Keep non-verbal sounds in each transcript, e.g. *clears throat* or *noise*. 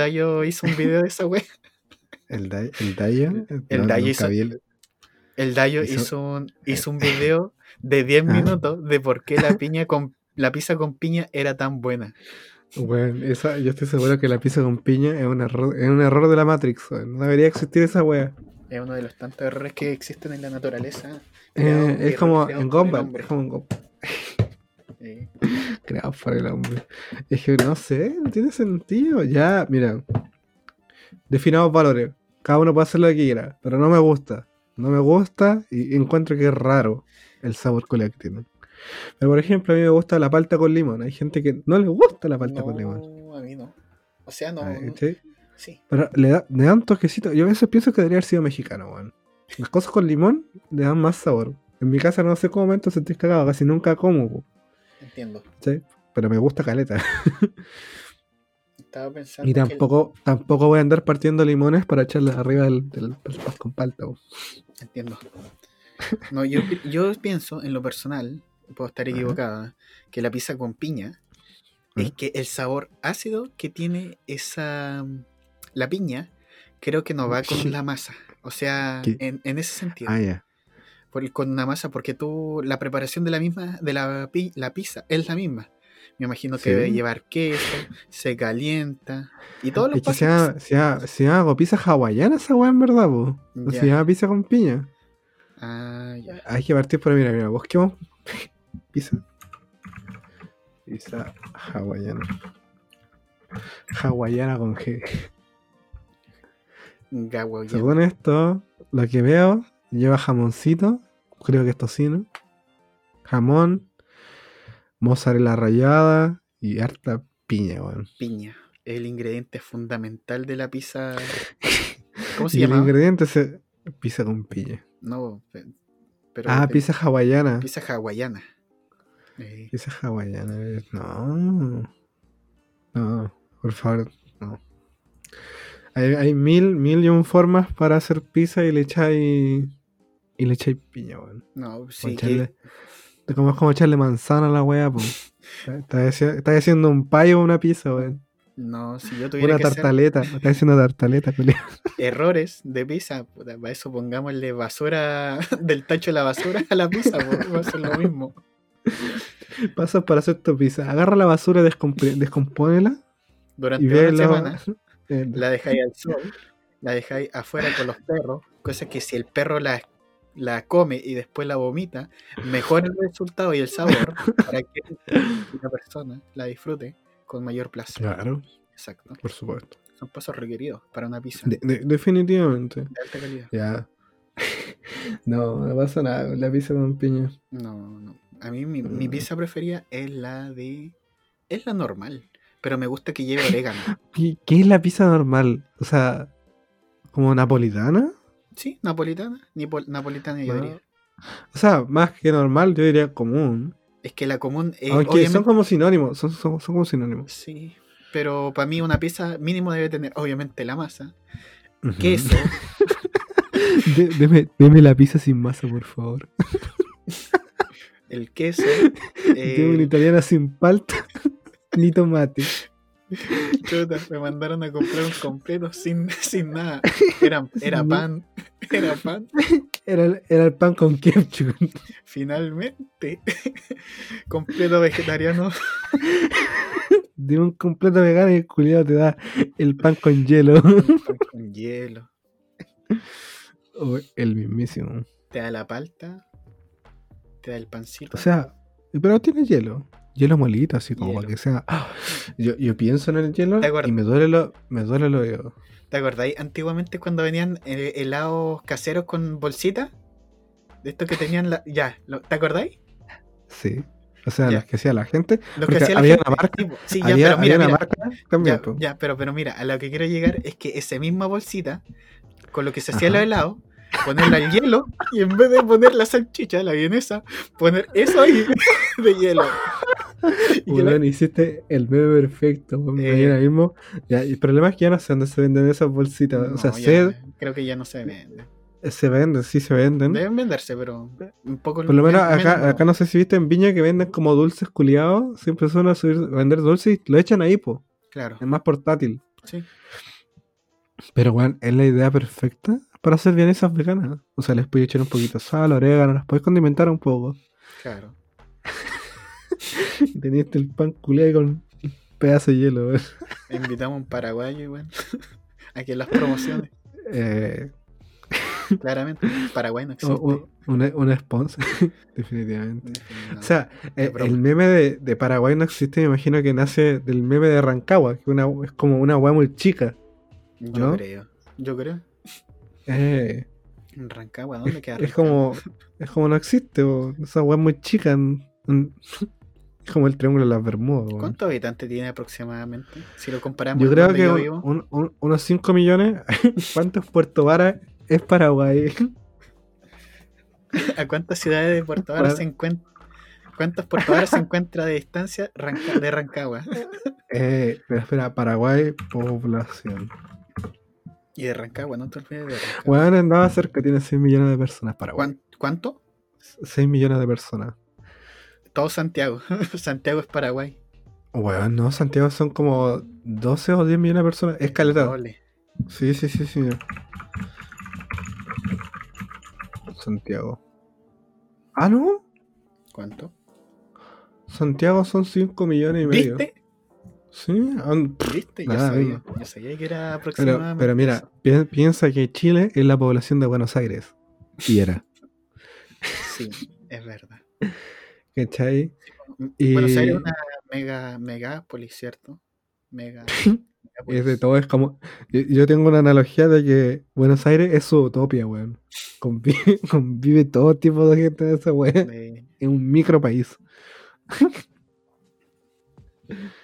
Dayo hizo un video de esa wea. El, Day- el Dayo. El no, Dayo hizo- el- El Dayo Hizo- hizo un, hizo un *laughs* video de 10 Ah. minutos de por qué la piña con la pizza con piña era tan buena. Esa, yo estoy seguro que la pizza con piña es un error, es un error de la Matrix. No debería existir esa wea. Es uno de los tantos errores que existen en la naturaleza. Eh, es como en Gumball. Es como en Gumball. *laughs* Eh, Creado por el hombre. Es que no sé, no tiene sentido. Ya, mira. Definamos valores. Cada uno puede hacer lo que quiera, pero no me gusta. No me gusta y encuentro que es raro el sabor tiene. Pero por ejemplo, a mí me gusta la palta con limón. Hay gente que no le gusta la palta con limón. a mí no. O sea, no. Pero le, da, le dan toquecito. Yo a veces pienso que debería haber sido mexicano, weón. Las cosas con limón le dan más sabor. En mi casa no sé cómo momento sentís cagado, casi nunca como, Entiendo. ¿cachai? Pero me gusta caleta. *laughs* Estaba pensando. Y el- tampoco, tampoco voy a andar partiendo limones para echarles arriba del, del, del con palta. Entiendo. No, yo, yo pienso, en lo personal, puedo estar Ajá. equivocada, que la pizza con piña es que el sabor ácido que tiene esa. La piña, creo que no va con *laughs* la masa. O sea, en, en ese sentido. Ah, ya. Por- con una masa, porque tú, la preparación de la misma, de la, la pizza es la misma. Me imagino que Sí. debe llevar queso, se calienta y todos los Es que se llama, se, llama, se llama pizza hawaiana esa weá en verdad, po. No se llama pizza con piña. Ah, ya. Hay que partir por, mira, mira, busquemos pizza. Pizza hawaiana. Hawaiana con G. Según esto, lo que veo, lleva jamoncito, creo que es tocino, jamón, mozzarella rallada y harta piña, weón. piña. El ingrediente fundamental de la pizza. *laughs* ¿Cómo se Y el llama? ingrediente es pizza con piña. No, pe- pero Ah, pizza hawaiana. pizza hawaiana. Eh, Pizza hawaiana. No. No, por favor, no. Hay, hay mil, mil y un formas para hacer pizza y le echáis. Y le echáis piña, weón. no, sí, echarle- que, como, es como echarle manzana a la weá, pues. *laughs* Estás haci- estás haciendo un payo o una pizza, weón. no, si yo tuviera Una que hacer tartaleta. *laughs* Estás haciendo tartaleta, culiao. errores de pizza, puta, para eso pongámosle basura *laughs* del tacho de la basura a la pizza, pues, va a ser lo mismo. Pasas para hacer tu pizza. Agarra la basura, descomp- descompónela. Durante una la. semana eh, la dejáis al sol, la dejáis afuera con los perros, cosa que si el perro la, la come y después la vomita, mejora el resultado y el sabor para que la persona la disfrute con mayor placer. Claro, Exacto. por supuesto. Son pasos requeridos para una pizza De- de- definitivamente. de alta calidad. Ya. *laughs* No, no pasa nada con la pizza con piña. No, no. A mí mi, mi pizza preferida es la de... Es la normal, pero me gusta que lleve orégano. *laughs* ¿Qué, qué es la pizza normal? O sea, ¿como napolitana? Sí, napolitana, napolitana yo diría. O sea, más que normal, yo diría común. Es que la común... eh, Aunque obviamente- son como sinónimos, son, son, son como sinónimos. Sí, pero para mí una pizza mínimo debe tener, obviamente, la masa, queso, *laughs* De- deme, deme la pizza sin masa, por favor. el queso, *laughs* Deme una eh, italiana sin palta *laughs* ni tomate. *laughs* chuta, me mandaron a comprar un completo sin, sin nada. Era, era pan, *laughs* era pan. Era, el- era el pan con ketchup. Finalmente, *laughs* completo vegetariano. Dime un completo vegano y el culiado te da el pan con hielo. pan con hielo. O el mismísimo. Te da la palta, te da el pancito. O sea, pero tiene hielo. Hielo molito, así como Hielo. para que sea. ¡Ah! Yo, yo pienso en el hielo y me duele lo, me duele lo oído. ¿Te acordáis antiguamente cuando venían eh, helados caseros con bolsita? De estos que tenían la... Ya, ¿te acordáis? Sí. O sea, Ya. las que hacía la gente. Lo que Porque hacía la había gente, una marca, sí, ya, había, pero mira, había una mira, marca también. ya, ya, pero, pero mira, a lo que quiero llegar es que esa misma bolsita, con lo que se hacía Ajá. los helados, ponerla al hielo y en vez de poner la salchicha, la vienesa, poner eso ahí *laughs* de hielo. *laughs* Y la- Weón, hiciste el meme perfecto. Eh. mañana mismo. Ya, y el problema es que ya no sé dónde se venden esas bolsitas. o sea, No, sé, creo que ya no se vende. se venden, sí se venden. Deben venderse, pero un poco Por lo menos men- acá, menos- acá no sé si viste en Viña que venden como dulces culiados. Siempre suelen subir, vender dulces y lo echan ahí, po. Claro, Es más portátil. Sí. Pero, weón, es la idea perfecta para hacer vienesas veganas. O sea, les puedes echar un poquito de sal, orégano, las puedes condimentar un poco. Claro. *laughs* Tenías el pan culé con un pedazo de hielo, weón. Invitamos a un paraguayo, igual. *laughs* Aquí en las promociones. Eh, Claramente. Paraguay no *laughs* existe. o- una, una sponsor, definitivamente. No. O sea, eh, el meme de, de Paraguay no existe, me imagino que nace del meme de Rancagua, que una, es como una weá muy chica. yo creo. Yo creo. Eh, En Rancagua, ¿dónde queda es Rancagua? como es como no existe, o esa weá muy chica. en- en- es como el triángulo de las Bermudas. ¿Cuántos habitantes tiene aproximadamente? Si lo comparamos Yo con creo donde que yo vivo. un- un- unos 5 millones. *laughs* ¿Cuántos Puerto Varas es Paraguay? *laughs* ¿A cuántas ciudades de Puerto Vara se encuentra? ¿Cuántos Puerto Vara se encuentra de distancia Ranca- de Rancagua? *laughs* Eh, espera, espera, Paraguay, población. Y de Rancagua, no te olvides de Rancagua. Bueno, andaba cerca, tiene 6 millones de personas Paraguay. ¿Cuán- ¿Cuánto? 6 millones de personas. Todo Santiago. *laughs* Santiago es Paraguay. Bueno, no, Santiago son como 12 o 10 millones de personas. Es caleta. Doble. Sí, sí, sí, sí. Santiago. Ah, no. ¿Cuánto? Santiago son 5 millones y medio. ¿Viste? Sí. ¿Viste? Yo nada, sabía. Yo sabía que era aproximadamente. pero mira, pi- piensa que Chile es la población de Buenos Aires. Y era. Sí, es verdad. *laughs* ¿Cachai? Y- Buenos Aires es una mega, megápolis, ¿cierto? Mega. *laughs* Es de todo, es como. Yo yo tengo una analogía de que Buenos Aires es su utopia, weón. Convive, *laughs* convive todo tipo de gente de esa weón. De, En un micro país.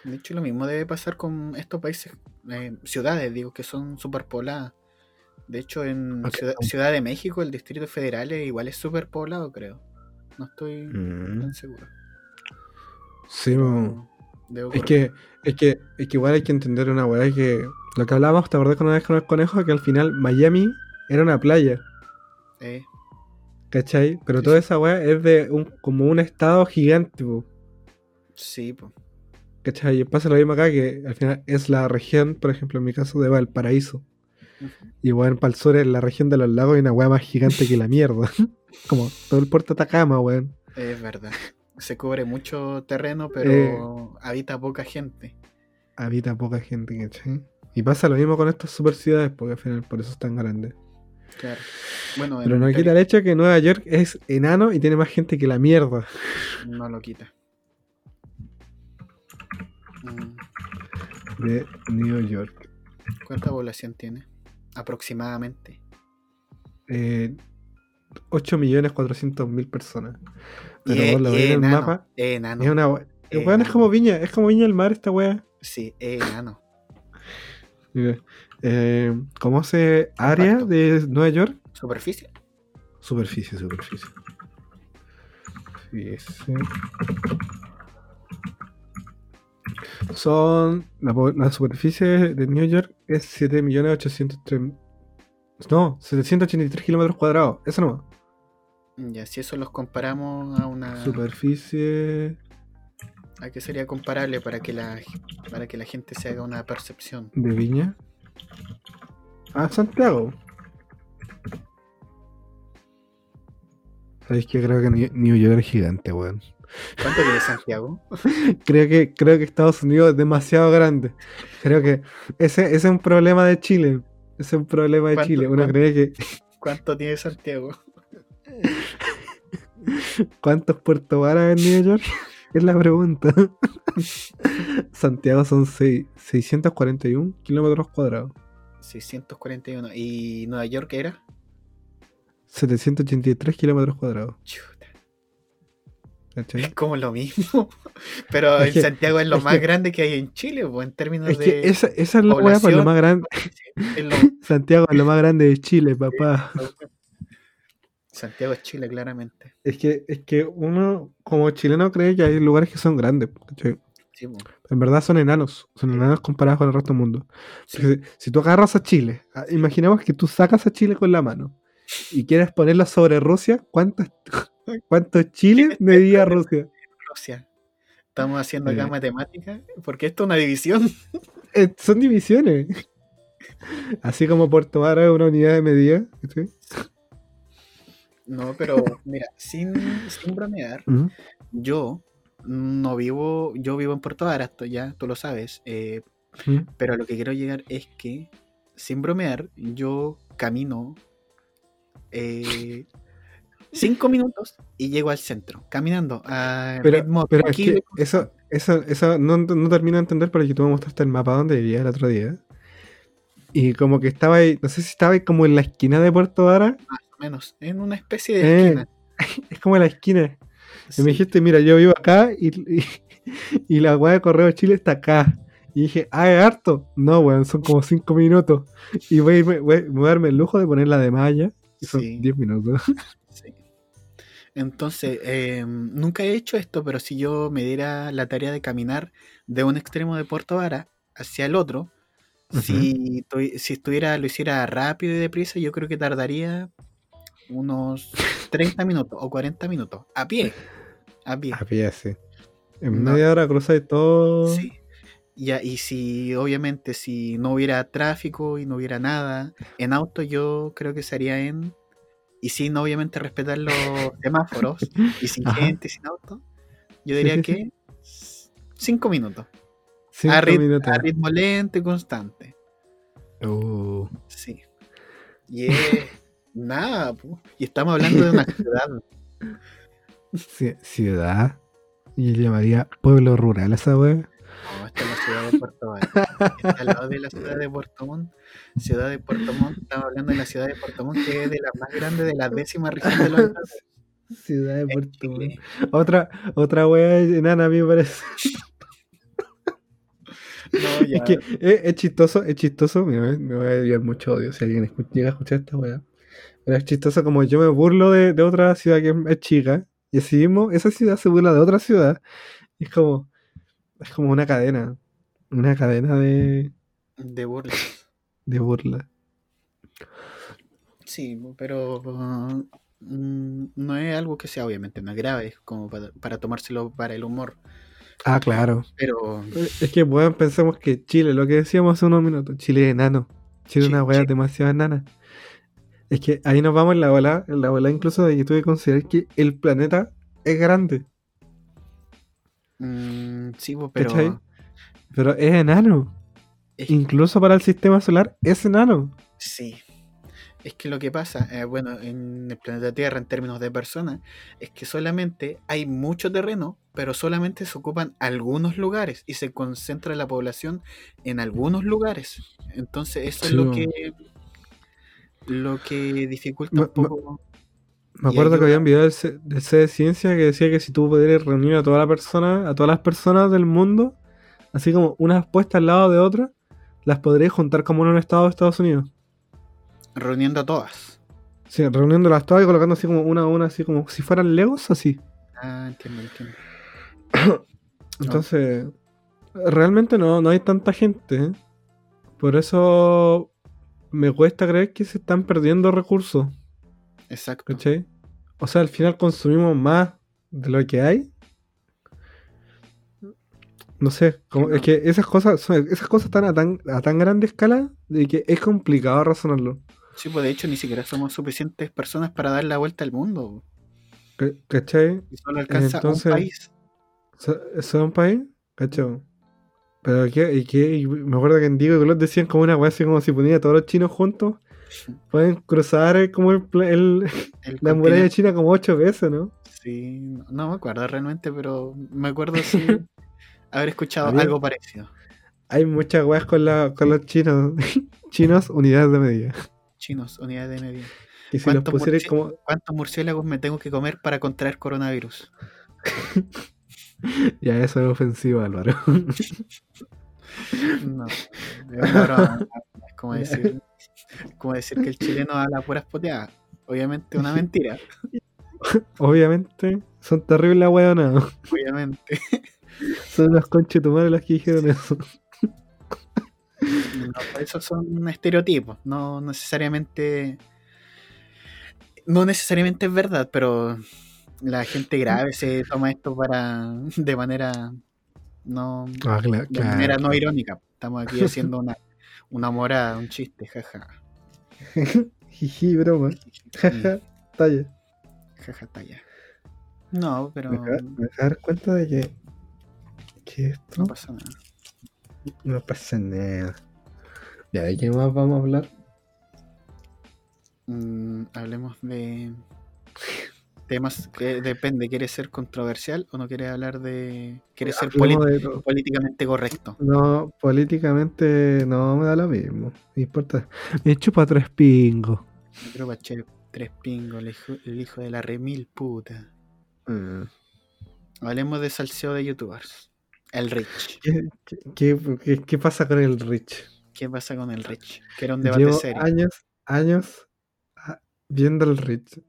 de hecho, lo mismo debe pasar con estos países, eh, ciudades, digo, que son superpobladas. De hecho, en. Ciudad, Ciudad de México, el Distrito Federal es- igual es superpoblado, creo. No estoy Mm. tan seguro. Sí. Debo Es que, es que, es que igual hay que entender una weá que. Lo que hablábamos, ¿te acordás con una vez con el conejo? Que al final Miami era una playa, Eh, ¿cachai? Pero Sí, toda esa weá es de un, como un estado gigante, po, sí, po. ¿cachai? Y pasa lo mismo acá, que al final es la región, por ejemplo, en mi caso, de Valparaíso. Ujú. Y weón, para el sur es la región de los lagos y una weá más gigante que la mierda. *laughs* como todo el puerto de Atacama, weón. Es verdad. Se cubre mucho terreno, pero Eh. habita poca gente. Habita poca gente, ¿cachai? Y pasa lo mismo con estas super ciudades, porque al final por eso es tan grande. Claro. Bueno, Pero no quita el hecho que Nueva York es enano y tiene más gente que la mierda. no lo quita. Mm, De New York. ¿Cuánta población tiene? Aproximadamente. Eh, 8.400.000 personas. Pero es, vos lo y ves es en el mapa. es enano. Es una Es weón, es como Viña, es como Viña del Mar esta wea. Sí, es enano. Mira, eh, ¿Cómo se área de Nueva York? ¿Superficie? Superficie, superficie. Son. La, superficie de New York es 7.803.000. No, 783 kilómetros cuadrados. Eso no. Ya, si eso los comparamos a una. Superficie ¿A qué sería comparable para que la para que la gente se haga una percepción? de Viña. Ah, Santiago. ¿Sabéis que creo que New- York es gigante, weón? ¿Cuánto tiene Santiago? *laughs* Creo que, creo que Estados Unidos es demasiado grande. Creo que ese, ese es un problema de Chile. Ese es un problema de ¿Cuánto- Chile. Uno cree que. ¿Cuánto tiene Santiago? *laughs* ¿Cuántos Puerto Varas en New York? *laughs* Es la pregunta. *laughs* Santiago son seis- 641 kilómetros cuadrados. 641. ¿Y Nueva York era? 783 kilómetros cuadrados. Es como lo mismo. Pero Es que- Santiago es lo es más que- grande que hay en Chile, pues, en términos Es de. esa, esa es la weá, lo más grande. Santiago es lo más grande de Chile, papá. Santiago es Chile, claramente. Es que, es que uno, como chileno, cree que hay lugares que son grandes. ¿cachai? Sí. En verdad son enanos. Son enanos comparados con el resto del mundo. Sí. Si, si tú agarras a Chile, ah, imaginemos que tú sacas a Chile con la mano y quieres ponerlo sobre Rusia, ¿cuántos, *laughs* cuántos chiles *laughs* medía Rusia? Rusia. Estamos haciendo Eh. acá matemáticas, porque esto es una división. eh, son divisiones. *laughs* Así como Puerto Vara es una unidad de medida. ¿sí? No, pero *laughs* mira, sin, sin bromear, yo no vivo, yo vivo en Puerto Vara, esto ya tú lo sabes, eh, Ujú. pero a lo que quiero llegar es que, sin bromear, yo camino eh, *laughs* cinco minutos y llego al centro, caminando a Pero, ritmo pero es que eso, eso, eso no, no termino de entender porque tú me mostraste el mapa donde vivía el otro día. Y como que estaba ahí, no sé si estaba ahí como en la esquina de Puerto Vara. o menos, en una especie de Eh, esquina. *laughs* Es como en la esquina. Y Sí. me dijiste, mira, yo vivo acá y, y, *laughs* y la weá de Correo de Chile está acá. Y dije, ah, es harto. No, weón, son como 5 minutos. Y voy a, irme- voy, voy a darme el lujo de ponerla de malla. Y son Sí. 10 minutos. *laughs* Sí. Entonces, eh, nunca he hecho esto, pero si yo me diera la tarea de caminar de un extremo de Puerto Vara hacia el otro, si, si estuviera, lo hiciera rápido y deprisa, yo creo que tardaría unos 30 minutos o 40 minutos a pie. A pie. A pie, sí. En No. media hora cruzáis todo. Sí. Ya, y si obviamente si no hubiera tráfico y no hubiera nada, en auto yo creo que sería en y sin obviamente respetar los *laughs* semáforos y sin Ajá. gente y sin auto, yo diría sí, que cinco minutos. Cinco a, rit- minutos. a ritmo lento y constante. Uh, Sí. Y es nada, pu. y estamos hablando de una *laughs* ciudad. ci- ciudad. Y yo llamaría pueblo rural a esa wea. No, esta es la ciudad de Puerto Montt. Está al lado de la ciudad de Puerto Montt. Ciudad de Puerto Montt, estamos hablando de la ciudad de Puerto Montt, que es de las más grandes de la décima región de los Andes. Ciudad de Puerto Chile. Otra, otra wea enana, a mí me parece. No, ya. Es que es, es chistoso, es chistoso. Me, voy- me voy a enviar mucho odio si alguien escu- llega a escuchar esta wea. Pero es chistoso como yo me burlo de, de otra ciudad que es, chica. Y así mismo, esa ciudad se burla de otra ciudad. Y es como. Es como una cadena. Una cadena de, De burlas. de burla. Sí, pero mm, no es algo que sea obviamente más grave, como para, para tomárselo para el humor. Ah, claro. Pero Es que, weón, pensemos que Chile, lo que decíamos hace unos minutos, Chile es enano. Chile es una weá demasiado enana. Es que ahí nos vamos en la bola, en la bola incluso de que tú que considerar que el planeta es grande, mm, sí, pues, pero ¿cachai? Pero es enano. es- Incluso para el sistema solar es enano. sí. Es que lo que pasa, eh, bueno, en el planeta Tierra, en términos de personas, es que solamente hay mucho terreno, pero solamente se ocupan algunos lugares y se concentra la población en algunos lugares. Entonces, eso es lo que lo que dificulta un poco. Me acuerdo que había un video del C, del C de Ciencia que decía que si tú pudieras reunir a toda la persona, a todas las personas del mundo, así como unas puestas al lado de otras, las podrías juntar como en un estado de Estados Unidos. reuniendo a todas. Sí, reuniéndolas todas y colocando así como una a una, así como si fueran Legos, así. Ah, entiendo, entiendo. *coughs* Entonces, realmente no, no hay tanta gente. ¿eh? Por eso me cuesta creer que se están perdiendo recursos, Exacto. ¿cachai? O sea, al final consumimos más de lo que hay. No sé, como- es que esas cosas son, esas cosas están a tan, a tan grande escala de que es complicado razonarlo. Sí, pues de hecho ni siquiera somos suficientes personas para dar la vuelta al mundo. ¿ca- ¿Cachai? Y solo alcanza Entonces- un país. ¿Eso eso es un país? ¿Cachai? Pero. Y me acuerdo que en Diego y Colot decían como una weá así como si ponía a todos los chinos juntos. Pueden cruzar eh, como el, el- El *laughs* la muralla china como ocho veces, ¿no? Sí, no, no me acuerdo realmente, pero me acuerdo sí, *laughs* haber escuchado Había- algo parecido. Hay muchas weas con, la, con los chinos. *laughs* chinos, unidades de medida. Chinos, unidades de medida. Y si los ¿Cuántos pusieras murci- como. ¿Cuántos murciélagos me tengo que comer para contraer coronavirus? *laughs* Ya, eso es ofensivo, Álvaro. *laughs* No, es como decir, como decir que el chileno habla puras poteadas. Obviamente una mentira, Obviamente, son terribles las weonas. obviamente. *laughs* Son las conches de tu madre las que dijeron eso. No, esos son estereotipos, no necesariamente. No necesariamente es verdad, pero la gente grave se toma esto para de manera no Ah, claro, de manera no irónica. Estamos aquí haciendo una, una morada, un chiste, jaja. *laughs* Jiji, broma. *laughs* Jaja, talla. Jaja, talla. No, pero Me acabo me acabo de dar cuenta de que. que esto no pasa nada. no pasa nada. Ya, ¿de qué más vamos a hablar? Mm, hablemos de temas que depende. ¿Quieres ser controversial o no quieres hablar de. ¿Quieres ser Hablemos poli- de todo. políticamente correcto? No, políticamente no me da lo mismo. Me importa. Me chupa tres pingos. Creo Bachelet, tres pingos, el hijo, el hijo de la remil puta. Mm. Hablemos de salseo de youtubers. El Rich. ¿Qué, qué, qué- pasa con el Rich? ¿Qué pasa con el Rich? Que era un debate Llevo serio. años, años ah, viendo el Rich.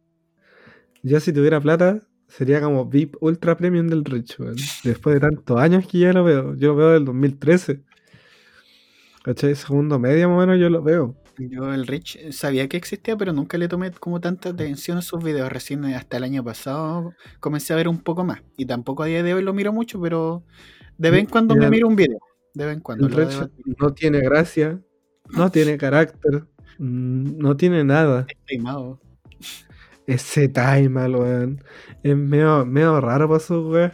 Yo si tuviera plata, sería como VIP Ultra Premium del Rich. Después de tantos años que ya lo veo. Yo lo veo del 2013. ¿Cachai? Segundo medio más o menos yo lo veo. Yo el Rich sabía que existía, pero nunca le tomé como tanta atención a sus videos. Recién hasta el año pasado comencé a ver un poco más. Y tampoco a día de hoy lo miro mucho, pero de vez en cuando me miro un video. De vez en cuando. El Rich no tiene gracia, no tiene carácter, mm, no tiene nada. Estoy mago. Ese time, weón. Es medio, medio raro para su weón.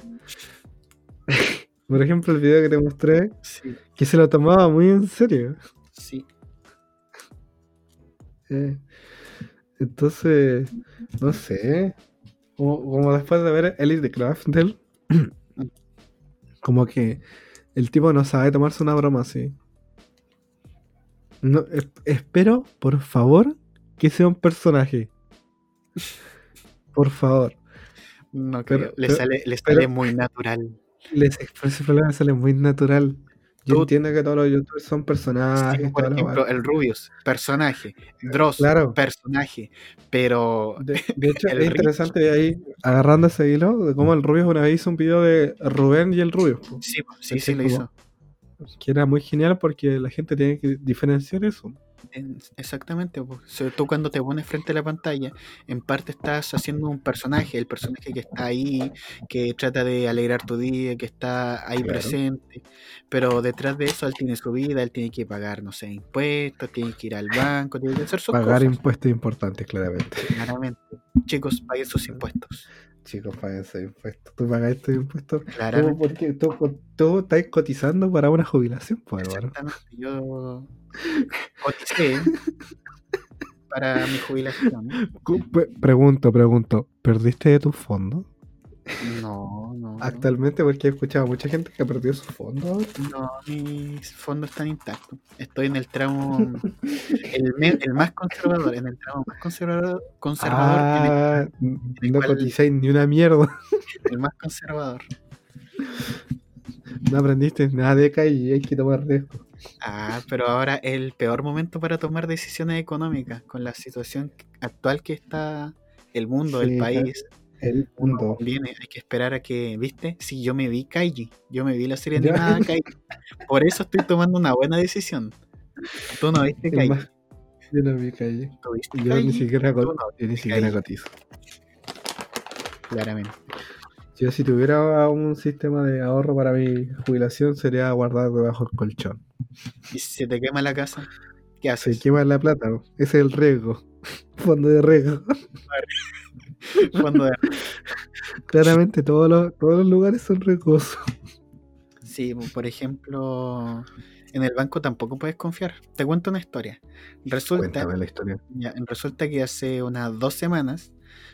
*laughs* Por ejemplo, el video que te mostré, Sí, que se lo tomaba muy en serio. sí. Eh, entonces, no sé. Como, como después de ver Elite de Craftel, *clears throat* como que el tipo no sabe tomarse una broma así. No, espero, por favor, que sea un personaje. Por favor. No Pero- creo. Le pero- sale, le pero- sale muy natural. Les ese problema sale muy natural. Yo entiendo que todos los youtubers son personajes. Sí, por ejemplo, el Rubius, personaje. Dross, Claro. personaje. Pero De, de *laughs* hecho, es Rich. interesante ahí, agarrando ese hilo, de cómo el Rubius una vez hizo un video de Rubén y el Rubius. sí, sí, Ese sí lo hizo. Que era muy genial porque la gente tiene que diferenciar eso. En- Exactamente, pues. Sobre todo cuando te pones frente a la pantalla, en parte estás haciendo un personaje, el personaje que está ahí, que trata de alegrar tu día, que está ahí Claro. presente, pero detrás de eso él tiene su vida, él tiene que pagar, no sé, impuestos, tiene que ir al banco, tiene que hacer sus Pagar cosas, impuestos importantes, claramente. claramente. Chicos, paguen sus impuestos, Chicos, paguen esos impuestos. ¿Tú pagas estos impuestos? ¿Tú, claramente. porque tú, tú estás cotizando para una jubilación, pues. Exactamente, yo coticé para mi jubilación. Pregunto, pregunto, ¿perdiste de tus fondos? No, no. Actualmente, porque he escuchado a mucha gente que ha perdido sus fondos. No, mis fondos están intactos. Estoy en el tramo, el, me- el más conservador, en el tramo más conservador, conservador en el- Ah, el no cotizáis ni una mierda. el, más conservador. No aprendiste nada de acá y hay que tomar riesgo. Ah, pero ahora es el peor momento para tomar decisiones económicas con la situación actual que está el mundo, Sí, el país. El mundo. Viene, hay que esperar a que, ¿viste? Si yo me vi Kaiji, yo me vi la serie animada *laughs* Kaiji. Por eso estoy tomando una buena decisión. Tú no viste Kaiji. más- Yo no vi calle. ¿Tú viste Yo ni Kaiji? siquiera, no yo ni siquiera Kaiji, cotizo. Claramente. Yo si tuviera un sistema de ahorro para mi jubilación sería guardar debajo del colchón. Y si se te quema la casa, ¿qué Se haces? quema la plata, ese es el riesgo. *laughs* Fondo de riesgo. *laughs* Fondo de- *laughs* Claramente todos los, todos los lugares son riesgosos. Sí, por ejemplo, en el banco tampoco puedes confiar. Te cuento una historia. Resulta, Cuéntame la historia. ya, resulta que hace unas dos semanas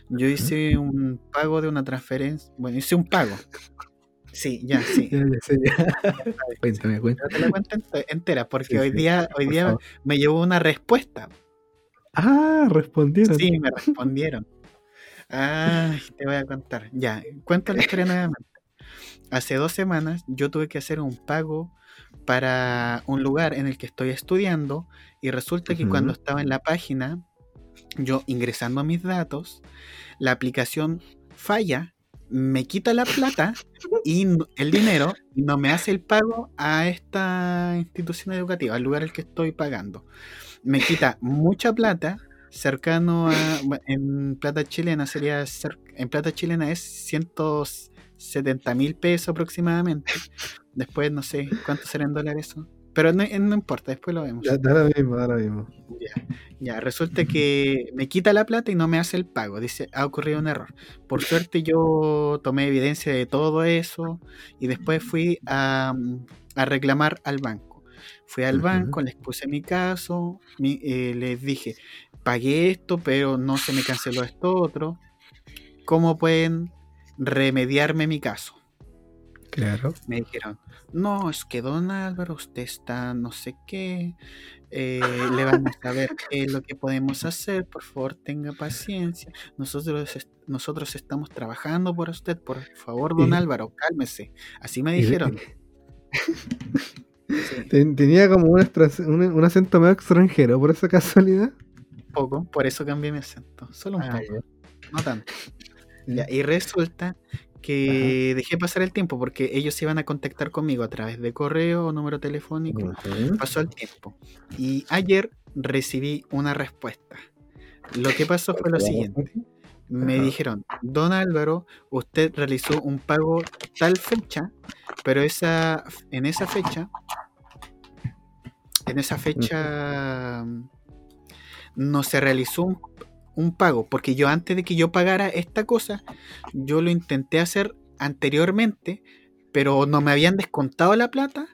yo hice un pago de una transferencia. Bueno, hice un pago. Sí, *laughs* ya, sí. Ya, ya *laughs* sé, ya. Cuéntame, cuéntame. Pero te la cuento ente- entera, porque Sí, hoy día, hoy día favor. me llevó una respuesta. Ah, respondieron. Sí, me respondieron. Ay, te voy a contar. Ya, cuento la historia nuevamente. Hace dos semanas yo tuve que hacer un pago para un lugar en el que estoy estudiando y resulta que cuando estaba en la página, yo ingresando mis datos, la aplicación falla, me quita la plata y el dinero y no me hace el pago a esta institución educativa, al lugar al que estoy pagando. Me quita mucha plata, cercano a, en plata chilena sería, en plata chilena es 170 mil pesos aproximadamente. Después no sé cuánto será dólares eso. Pero no, no importa, después lo vemos. Ya, da lo mismo, da lo mismo. Ya, ya, resulta que me quita la plata y no me hace el pago. Dice, ha ocurrido un error. Por suerte yo tomé evidencia de todo eso y después fui a, a reclamar al banco. Fui al banco, les puse mi caso, mi- eh, les dije, pagué esto, pero no se me canceló esto otro. ¿Cómo pueden remediarme mi caso? Claro. me dijeron, no, es que don Álvaro, usted está no sé qué, eh, le vamos a ver qué es lo que podemos hacer, por favor tenga paciencia, nosotros, est- nosotros estamos trabajando por usted, por favor don Álvaro, cálmese, así me dijeron. Sí, Tenía como un, un, un acento medio extranjero, por esa casualidad. un poco, por eso cambié mi acento, solo un Ah, poco, no tanto. Ya, y resulta que dejé pasar el tiempo porque ellos se iban a contactar conmigo a través de correo o número telefónico. Pasó el tiempo. Y ayer recibí una respuesta. Lo que pasó fue lo siguiente. Me Ajá. dijeron, don Álvaro, usted realizó un pago tal fecha, pero esa, en esa fecha, en esa fecha mm, no se realizó un, un pago, porque yo antes de que yo pagara esta cosa, yo lo intenté hacer anteriormente, pero no me habían descontado la plata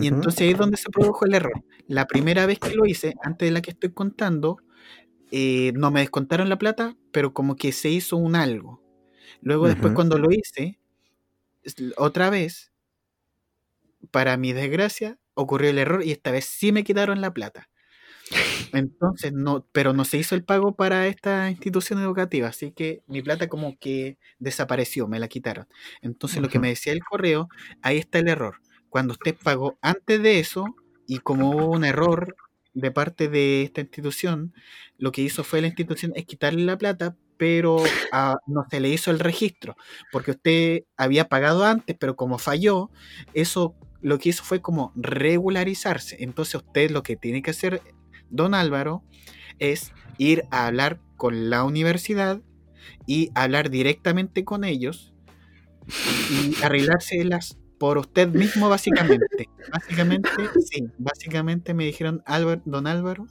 y entonces ahí es donde se produjo el error. La primera vez que lo hice, antes de la que estoy contando, eh, no me descontaron la plata, pero como que se hizo un algo. Luego después cuando lo hice, otra vez, para mi desgracia, ocurrió el error y esta vez sí me quitaron la plata. Entonces, no, pero no se hizo el pago para esta institución educativa, así que mi plata como que desapareció, me la quitaron. Entonces, lo que me decía el correo, ahí está el error. Cuando usted pagó antes de eso y como hubo un error de parte de esta institución, lo que hizo fue la institución es quitarle la plata, pero no se le hizo el registro, porque usted había pagado antes, pero como falló, eso lo que hizo fue como regularizarse. Entonces usted lo que tiene que hacer, don Álvaro, es ir a hablar con la universidad y hablar directamente con ellos y arreglárselas por usted mismo básicamente. *laughs* Básicamente, sí, básicamente me dijeron Álvaro, don Álvaro.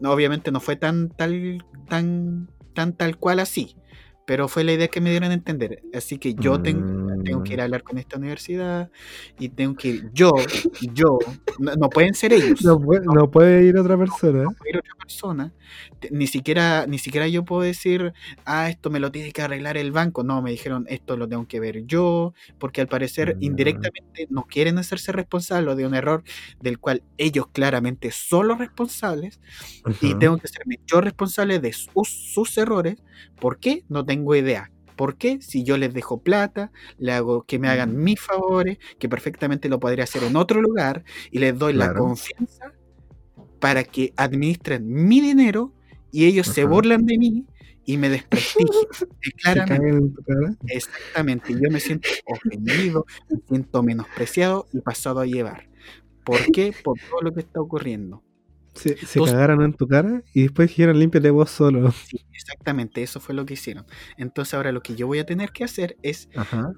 No, obviamente no fue tan tal tan tan tal cual así, pero fue la idea que me dieron a entender. Así que yo tengo, tengo que ir a hablar con esta universidad y tengo que ir yo, yo, no, no pueden ser ellos No, puede, no puede ir otra persona. puede ir otra persona, ni siquiera, ni siquiera yo puedo decir, ah, esto me lo tiene que arreglar el banco. No, me dijeron, esto lo tengo que ver yo, porque al parecer Mm. indirectamente no quieren hacerse responsables de un error del cual ellos claramente son los responsables y Ujú. tengo que serme yo responsable de sus, sus errores. ¿Por qué? No tengo idea. ¿Por qué? Si yo les dejo plata, le hago que me hagan mis favores, que perfectamente lo podría hacer en otro lugar, y les doy la confianza para que administren mi dinero y ellos se burlan de mí y me desprestigian. *laughs* Claramente, exactamente, yo me siento ofendido, me siento menospreciado y pasado a llevar. ¿Por qué? Por todo lo que está ocurriendo. Se, se Entonces- cagaron en tu cara y después dijeron límpiate vos solo. Sí, exactamente, eso fue lo que hicieron. Entonces ahora lo que yo voy a tener que hacer es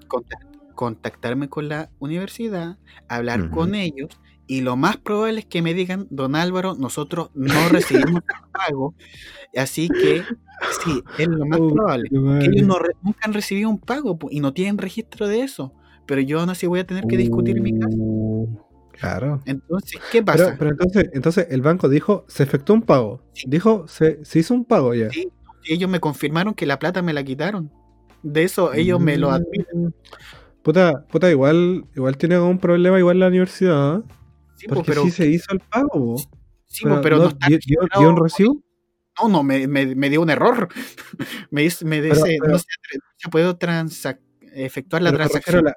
contact- contactarme con la universidad, hablar con ellos y lo más probable es que me digan, don Álvaro, nosotros no recibimos pago, así que sí, es lo más Oh, probable. Que ellos no nunca han recibido un pago y no tienen registro de eso, pero yo aún así voy a tener que discutir mi caso. Claro. Entonces, ¿qué pasa? pero entonces, entonces el banco dijo, se efectuó un pago. Sí. Dijo, se, se hizo un pago ya. Sí, ellos me confirmaron que la plata me la quitaron. De eso ellos me lo admiten. Mm. Puta, puta, igual, igual tiene algún problema igual la universidad. ¿eh? Sí, po, Porque pero, sí se hizo el pago. sí, pero no, no está dio, dio- un recibo. No, no, me, me, me dio un error. *laughs* me dice, me dice, pero- no se, no se puede transac- efectuar la transacción. la,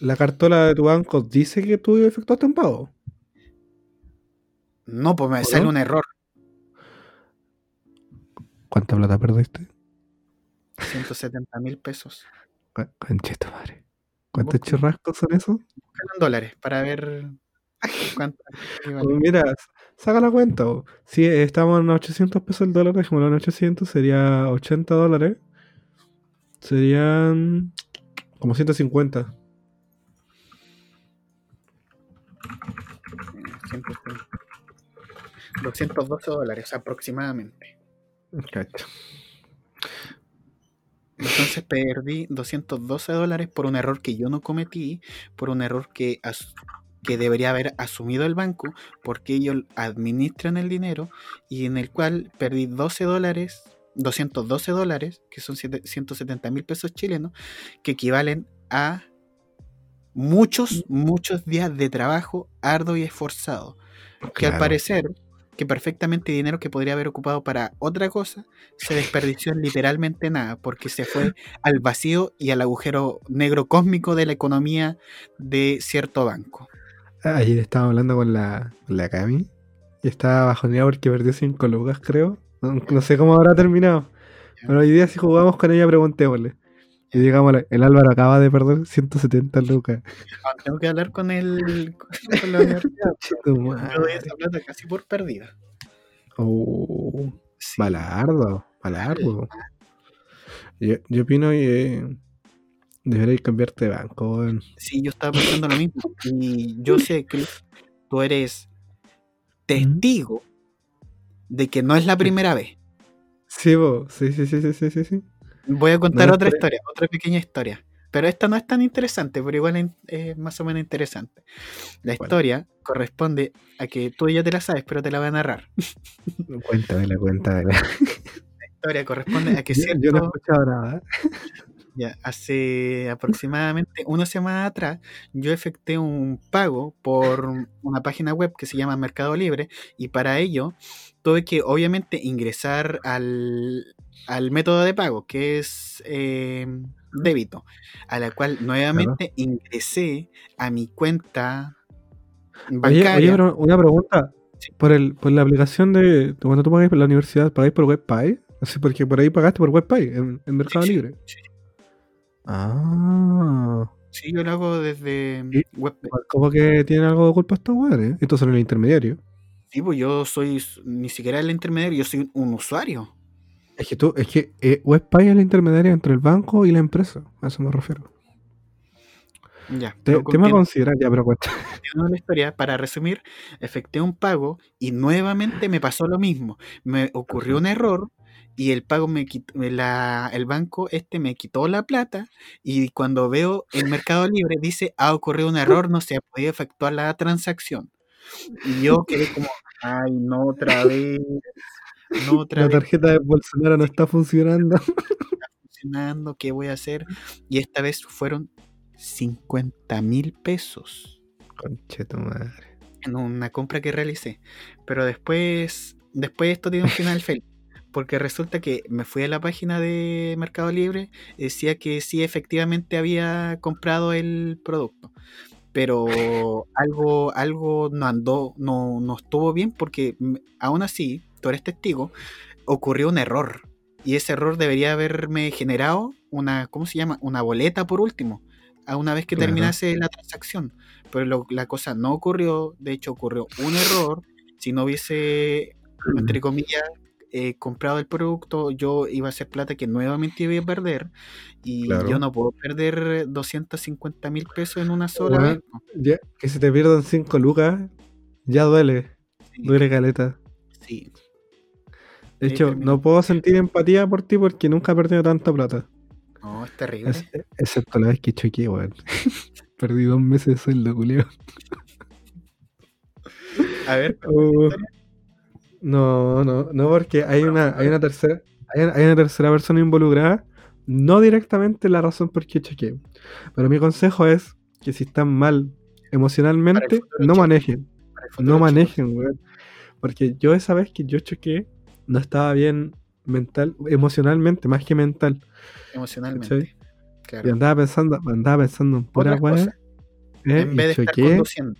la cartola de tu banco dice que tú efectuaste un pago. No, pues me ¿O sale no? un error. ¿Cuánta plata perdiste? 170 mil pesos. Conchito madre. ¿Cuántos churrascos son esos? En dólares para ver *laughs* cuánto mira, saca la cuenta. bo. Si estamos en 800 pesos el dólar, dejémoslo en 800, sería 80 dólares. Serían como 150. 212 dólares aproximadamente. Entonces perdí 212 dólares por un error que yo no cometí, por un error que, que debería haber asumido el banco, porque ellos administran el dinero y en el cual perdí 12 dólares, 212 dólares, que son siete- 170 mil pesos chilenos, que equivalen a muchos, muchos días de trabajo arduo y esforzado que al parecer que perfectamente dinero que podría haber ocupado para otra cosa se desperdició en literalmente nada porque se fue *laughs* al vacío y al agujero negro cósmico de la economía de cierto banco. Ayer estaba hablando con la, con la Cami y estaba bajoneada porque perdió 5 lucas, creo. No, no sé cómo habrá terminado. Pero hoy día si jugamos con ella, preguntémosle. Y digámosle, el Álvaro acaba de perder 170 lucas. Ah, Tengo que hablar con el con la universidad. *laughs* Yo doy esa plata casi por perdida. Oh, Sí. Balardo, balardo. Yo, yo opino que deberéis cambiarte de banco. Sí, yo estaba pensando lo mismo. Y yo sé que tú eres testigo de que no es la primera vez. Sí, vos. Sí, sí, sí, sí, sí, sí. Voy a contar No, otra historia, otra pequeña historia. Pero esta no es tan interesante, pero igual es- más o menos interesante. La historia corresponde a que tú ya te la sabes, pero te la voy a narrar. *laughs* Cuéntamela, cuéntamela. La historia corresponde a que Yo, cierto, yo no he escuchado nada. ya, hace aproximadamente una semana atrás yo efectué un pago por una página web que se llama Mercado Libre y para ello tuve que obviamente ingresar al, al método de pago que es eh, débito, a la cual nuevamente ingresé a mi cuenta Oye, bancaria. oye, pero una pregunta. Sí. Por, el, por la aplicación de. Cuando tú pagáis por la universidad, ¿pagáis por WebPay? Así, porque por ahí pagaste por WebPay, en, en Mercado sí, Libre. sí. Ah. Sí, yo lo hago desde ¿Y? web. Como que tiene algo de culpa estos weones. Estos son el intermediario. Sí, pues yo soy ni siquiera el intermediario, yo soy un usuario. Es que tú, es que eh, WebPay es el intermediario entre el banco y la empresa. A eso me refiero. Ya. Te, tema a considerar, ya, pero cuenta. la historia, para resumir, efectué un pago y nuevamente me pasó lo mismo. Me ocurrió un error y el pago me quitó, la- el banco este me quitó la plata y cuando veo en Mercado Libre dice ha ocurrido un error, no se ha podido efectuar la transacción. Y yo quedé como, ay, no otra vez, no otra La vez tarjeta de Bolsonaro no está funcionando. *laughs* funcionando, ¿qué voy a hacer? Y esta vez fueron 50 mil pesos. Conche tu madre. en una compra que realicé. Pero después, después esto tiene un final *laughs* feliz. Porque resulta que me fui a la página de Mercado Libre, decía que sí efectivamente había comprado el producto. Pero *laughs* algo, algo no andó, no, no estuvo bien porque mm, aún así, tú eres testigo, ocurrió un error. Y ese error debería haberme generado una, ¿cómo se llama? Una boleta por último, a una vez que Claro. terminase la transacción pero lo- la cosa no ocurrió, de hecho ocurrió un error, si no hubiese, entre comillas, eh, comprado el producto, yo iba a hacer plata que nuevamente iba a perder, y Claro. yo no puedo perder 250 mil pesos en una sola Bueno, vez. que se te pierdan 5 lucas, ya duele. Sí, Duele caleta. sí. De hecho, no puedo sentir empatía por ti porque nunca he perdido tanta plata. no, es terrible. Es- excepto la vez que choqué, weón. *laughs* Perdí dos meses de sueldo, culeo. A ver, *laughs* Uh, no, no, no, porque hay una, hay una tercera, hay, hay una tercera persona involucrada, no directamente la razón por qué choqué. Pero mi consejo es que si están mal emocionalmente, no manejen. No manejen, weón. Porque yo esa vez que yo choqué, no estaba bien mental, emocionalmente, más que mental. Emocionalmente. Y andaba pensando, andaba pensando en pura weá. eh, en vez de estar conduciendo.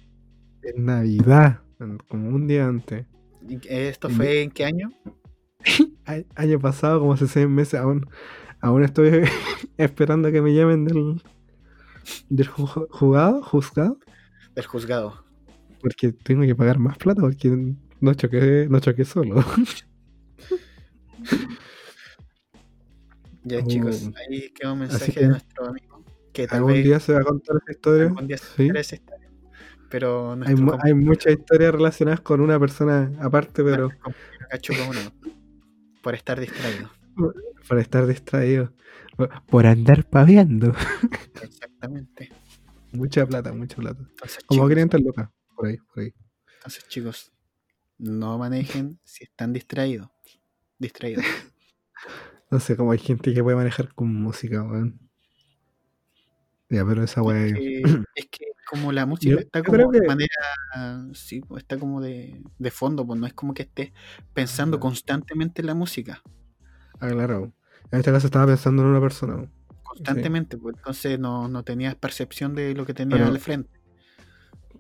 en Navidad, como un día antes. ¿Y ¿Esto fue en qué año? *laughs* Año pasado, como hace seis meses, aún, aún estoy *laughs* esperando que me llamen del, del ju- juzgado, juzgado, Del juzgado. porque tengo que pagar más plata porque no choqué, no choqué solo. *laughs* Ya chicos, ahí queda un mensaje de nuestro amigo. Que tal Algún vez día se va a contar esa historia. algún día se Sí. esa historia. pero Hay, hay muchas historias relacionadas con una persona aparte, pero uno *laughs* por estar distraído. por estar distraído. Por- andar paviando. *laughs* Exactamente. Mucha plata, mucha plata. Entonces, Como chicos, 500 lucas. Por ahí, por ahí. entonces, chicos, no manejen si están distraídos. Distraídos. *laughs* No sé cómo hay gente que puede manejar con música, weón. Ya, pero esa weá es- es que *clears throat* como la música Yo- está como de que- manera, sí, pues, está como de, de fondo, pues no es como que estés pensando constantemente en la música, Ah, claro. En este caso estaba pensando en una persona. constantemente, pues entonces no, no tenías percepción de lo que tenías Pero- al frente.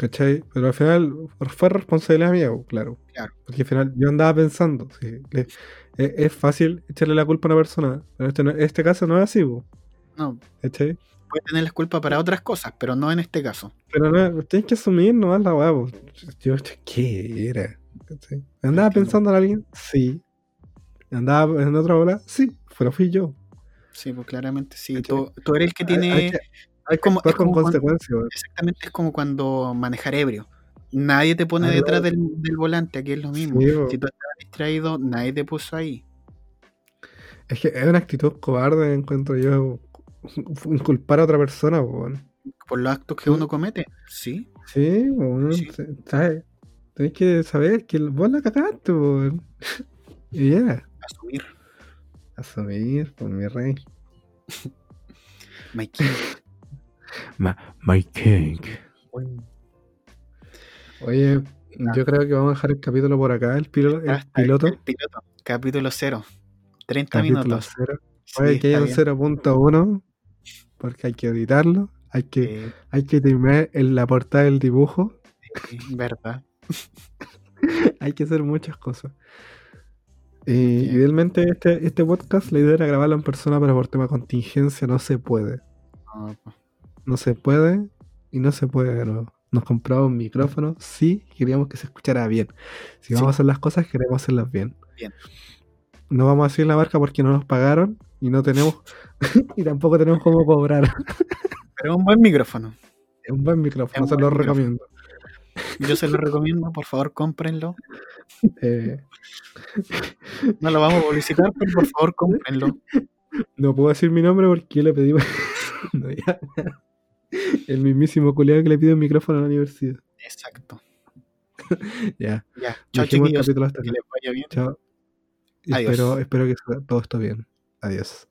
¿Cachai? Pero al final fue responsabilidad mía, claro. Claro. Porque al final yo andaba pensando. sí, le- es, es fácil echarle la culpa a una persona. Pero este, no- este caso no es así, weón, No, ¿cachai? puedes tener la culpa para otras cosas, pero no en este caso. Pero no, tienes que asumir nomás la weá. Yo, ¿qué era? ¿Cachai? ¿Andaba Entiendo. pensando en alguien? Sí. ¿Andaba en otra bola? Sí, pero fui yo. Sí, pues claramente sí. Tú, tú eres el que tiene... Hay, como- es con como cuando- consecuencias, weón. Exactamente, es como cuando manejar ebrio. Nadie te pone Ah, detrás del, del volante, aquí es lo mismo. Sí. Si tú estabas distraído, nadie te puso ahí. Es que es una actitud cobarde, encuentro yo, inculpar a otra persona. Por los actos que uno comete. Sí, Sí, weón. Sí. ¿sabes? Tenés que saber que vos la cagaste. *laughs* Y ya, asumir. asumir por mi rey. *laughs* Mikey. My king. Oye, Ah. yo creo que vamos a dejar el capítulo por acá, el, pilo- el piloto. El piloto. Capítulo 0. 30 Capítulo minutos. cero. Sí, Oye, que hay un bien. 0.1, porque hay que editarlo, hay que, Eh, hay que terminar en la portada del dibujo, sí, verdad. *laughs* hay que hacer muchas cosas. Y Bien. idealmente este, este podcast, la idea era grabarlo en persona, pero por tema de contingencia no se puede. No, pues, No se puede y no se puede. Nos compramos un micrófono, sí, queríamos que se escuchara bien. Si Sí. vamos a hacer las cosas, queremos hacerlas bien. Bien. No vamos a decir la marca porque no nos pagaron y no tenemos, *laughs* y tampoco tenemos cómo cobrar. Pero un buen micrófono. Es un buen micrófono, Es se lo micrófono. recomiendo. Yo se lo recomiendo, por favor, cómprenlo. Eh, No lo vamos a publicitar, pero por favor, cómprenlo. no puedo decir mi nombre porque yo le pedí. *laughs* No, ya. El mismísimo culiado que le pide un micrófono a la universidad. Exacto. *laughs* Ya. Ya. Chao, chiquillos. Que les vaya bien. Chao. Adiós. Espero, espero que todo esto bien. Adiós.